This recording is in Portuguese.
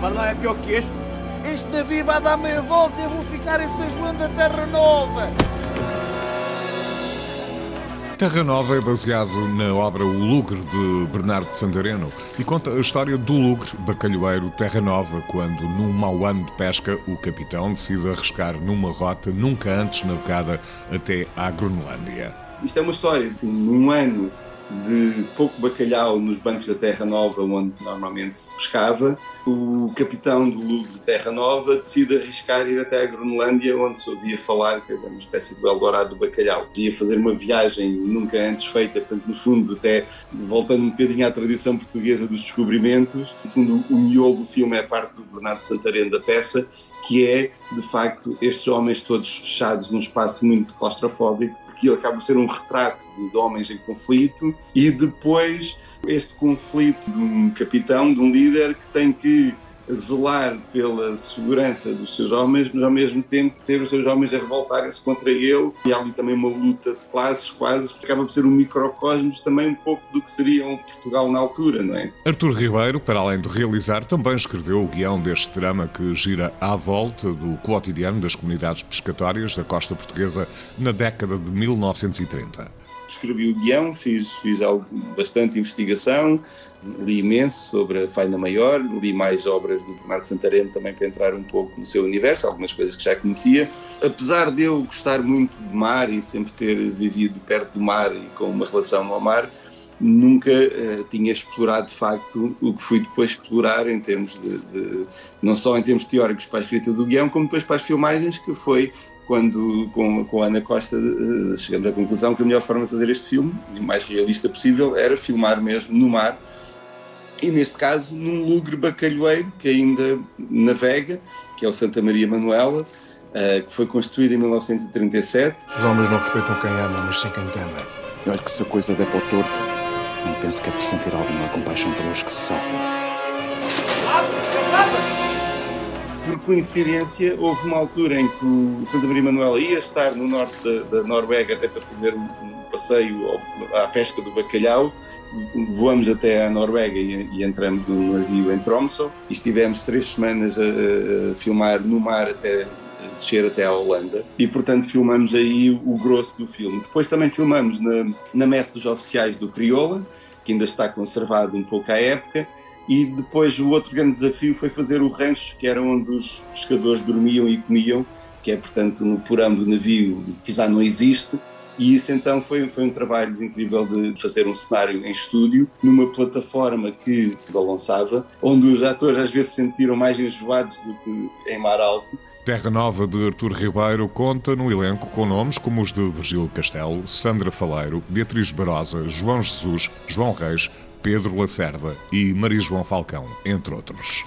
Mas lá é pior que este. Este navio vai dar meia volta e eu vou ficar em São João da Terra Nova. Terra Nova é baseado na obra O Lugre de Bernardo de Santareno e conta a história do Lugre, bacalhoeiro Terra Nova, quando, num mau ano de pesca, o capitão decide arriscar numa rota nunca antes navegada até à Groenlândia. Isto é uma história de num ano de pouco bacalhau nos bancos da Terra Nova, onde normalmente se pescava, o capitão do Louvre Terra Nova decide arriscar ir até a Groenlândia, onde se ouvia falar que era uma espécie do Eldorado do bacalhau. Ia fazer uma viagem nunca antes feita, portanto, no fundo, até voltando um bocadinho à tradição portuguesa dos descobrimentos, no fundo, o miolo do filme é parte do Bernardo Santareno da peça, que é, de facto, estes homens todos fechados num espaço muito claustrofóbico, aquilo acaba por ser um retrato de, homens em conflito e depois este conflito de um capitão, de um líder que tem que zelar pela segurança dos seus homens, mas ao mesmo tempo ter os seus homens a revoltarem-se contra ele. E há ali também uma luta de classes, quase, acaba por ser um microcosmos também um pouco do que seria um Portugal na altura, não é? Artur Ribeiro, para além de realizar, também escreveu o guião deste drama que gira à volta do cotidiano das comunidades pescatórias da costa portuguesa na década de 1930 escrevi o guião, fiz, fiz algo, bastante investigação, li imenso sobre a Faina Maior, li mais obras do Bernardo Santareno também para entrar um pouco no seu universo, algumas coisas que já conhecia. Apesar de eu gostar muito de mar e sempre ter vivido perto do mar e com uma relação ao mar, nunca uh, tinha explorado de facto o que fui depois explorar em termos de, de, não só em termos teóricos para a escrita do guião, como depois para as filmagens, que foi quando com, com a Ana Costa uh, chegamos à conclusão que a melhor forma de fazer este filme, e o mais realista possível, era filmar mesmo no mar, e neste caso num lugre bacalhoeiro que ainda navega, que é o Santa Maria Manuela, uh, que foi construído em 1937. Os homens não respeitam quem ama, mas sim quem teme. Olha que se a coisa der para o torto, não penso que é por sentir alguma compaixão pelos que se sofrem por coincidência, houve uma altura em que o Santa Maria Manuela ia estar no norte da, da Noruega até para fazer um, um passeio à pesca do bacalhau. Voamos até à Noruega e, e entramos no navio em Tromsø e estivemos três semanas a, a filmar no mar até descer até à Holanda e portanto filmamos aí o grosso do filme. Depois também filmamos na, na messe dos oficiais do Crioula, que ainda está conservado um pouco à época, e depois o outro grande desafio foi fazer o rancho, que era onde os pescadores dormiam e comiam, que é, portanto, no porão do navio, que já não existe. E isso então foi, foi um trabalho incrível de fazer um cenário em estúdio, numa plataforma que balançava, onde os atores às vezes se sentiram mais enjoados do que em mar alto. Terra Nova de Artur Ribeiro conta no elenco com nomes como os de Virgílio Castelo, Sandra Faleiro, Beatriz Barosa, João Jesus, João Reis, Pedro Lacerda e Maria João Falcão, entre outros.